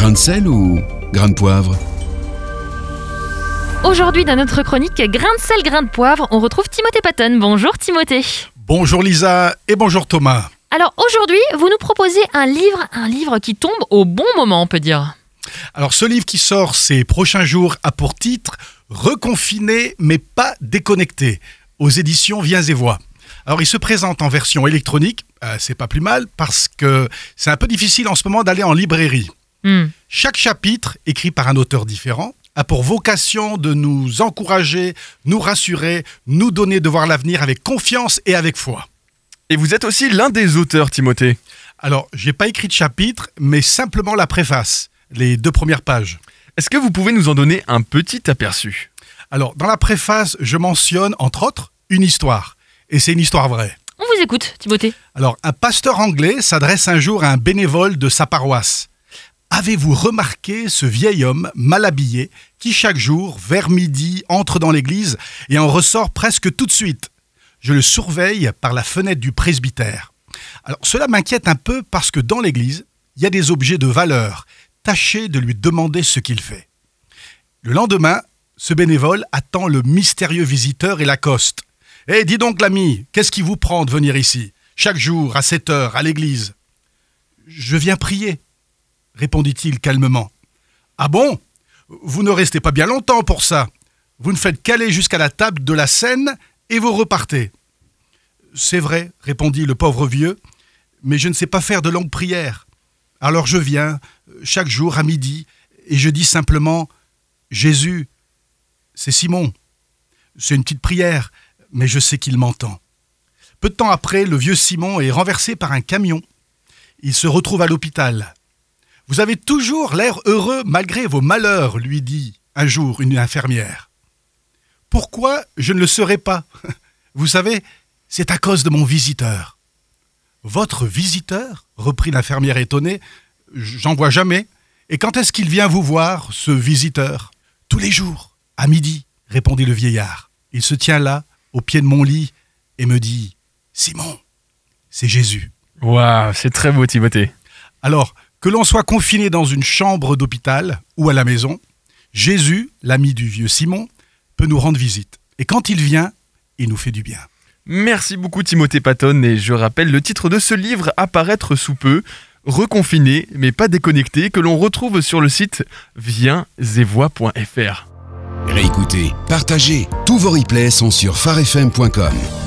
Grain de sel ou grain de poivre Aujourd'hui, dans notre chronique Grain de sel, grain de poivre, on retrouve Timothée Patton. Bonjour Timothée. Bonjour Lisa et bonjour Thomas. Alors aujourd'hui, vous nous proposez un livre, un livre qui tombe au bon moment, on peut dire. Alors ce livre qui sort ces prochains jours a pour titre Reconfiné mais pas déconnecté aux éditions Viens et Voix. Alors il se présente en version électronique, euh, c'est pas plus mal parce que c'est un peu difficile en ce moment d'aller en librairie. Hmm. Chaque chapitre, écrit par un auteur différent, a pour vocation de nous encourager, nous rassurer, nous donner de voir l'avenir avec confiance et avec foi. Et vous êtes aussi l'un des auteurs, Timothée. Alors, j'ai pas écrit de chapitre, mais simplement la préface, les deux premières pages. Est-ce que vous pouvez nous en donner un petit aperçu? Alors, dans la préface, je mentionne, entre autres, une histoire. Et c'est une histoire vraie. On vous écoute, Timothée. Alors, un pasteur anglais s'adresse un jour à un bénévole de sa paroisse. Avez-vous remarqué ce vieil homme mal habillé qui chaque jour, vers midi, entre dans l'église et en ressort presque tout de suite? Je le surveille par la fenêtre du presbytère. Alors cela m'inquiète un peu parce que dans l'église, il y a des objets de valeur. Tâchez de lui demander ce qu'il fait. Le lendemain, ce bénévole attend le mystérieux visiteur et l'accoste. Eh, dis donc l'ami, qu'est-ce qui vous prend de venir ici Chaque jour, à cette heure, à l'église? Je viens prier, répondit-il calmement. Ah bon? Vous ne restez pas bien longtemps pour ça. Vous ne faites qu'aller jusqu'à la table de la scène et vous repartez. C'est vrai, répondit le pauvre vieux, mais je ne sais pas faire de longues prières. Alors je viens, chaque jour à midi, et je dis simplement Jésus, c'est Simon. C'est une petite prière, mais je sais qu'il m'entend. Peu de temps après, le vieux Simon est renversé par un camion. Il se retrouve à l'hôpital. Vous avez toujours l'air heureux malgré vos malheurs, lui dit un jour une infirmière. Pourquoi je ne le serais pas Vous savez, c'est à cause de mon visiteur. Votre visiteur reprit l'infirmière étonnée. J'en vois jamais. Et quand est-ce qu'il vient vous voir, ce visiteur? Tous les jours, à midi, répondit le vieillard. Il se tient là, au pied de mon lit, et me dit Simon, c'est Jésus. Waouh, c'est très beau, Timothée. Alors, que l'on soit confiné dans une chambre d'hôpital ou à la maison, Jésus, l'ami du vieux Simon, peut nous rendre visite. Et quand il vient, il nous fait du bien. Merci beaucoup, Timothée Patton. Et je rappelle le titre de ce livre à paraître sous peu Reconfiné, mais pas déconnecté, que l'on retrouve sur le site viensetvoix.fr. Réécoutez, partagez, tous vos replays sont sur farfm.com.